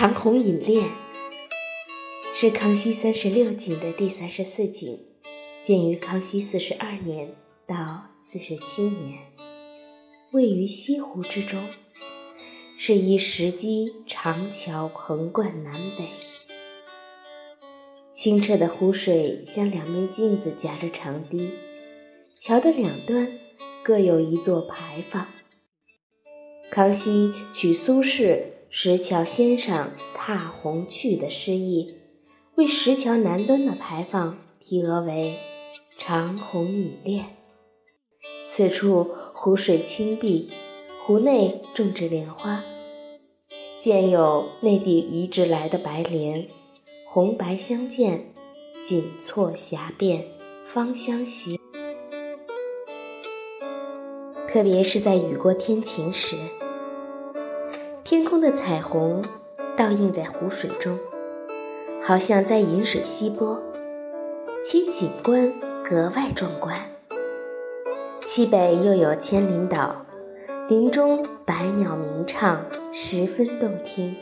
长虹引恋是康熙三十六景的第三十四景，建于康熙四十二年到四十七年，位于西湖之中，是一石基长桥横贯南北，清澈的湖水像两面镜子夹着长堤，桥的两端各有一座牌坊。康熙取苏轼。石桥先生踏红去的诗意，为石桥南端的牌坊题额为“长虹引恋”。此处湖水清碧，湖内种植莲花，见有内地移植来的白莲，红白相间，锦错霞变，芳香袭。特别是在雨过天晴时。天空的彩虹倒映在湖水中，好像在饮水吸波，其景观格外壮观。西北又有千林岛，林中百鸟鸣唱，十分动听。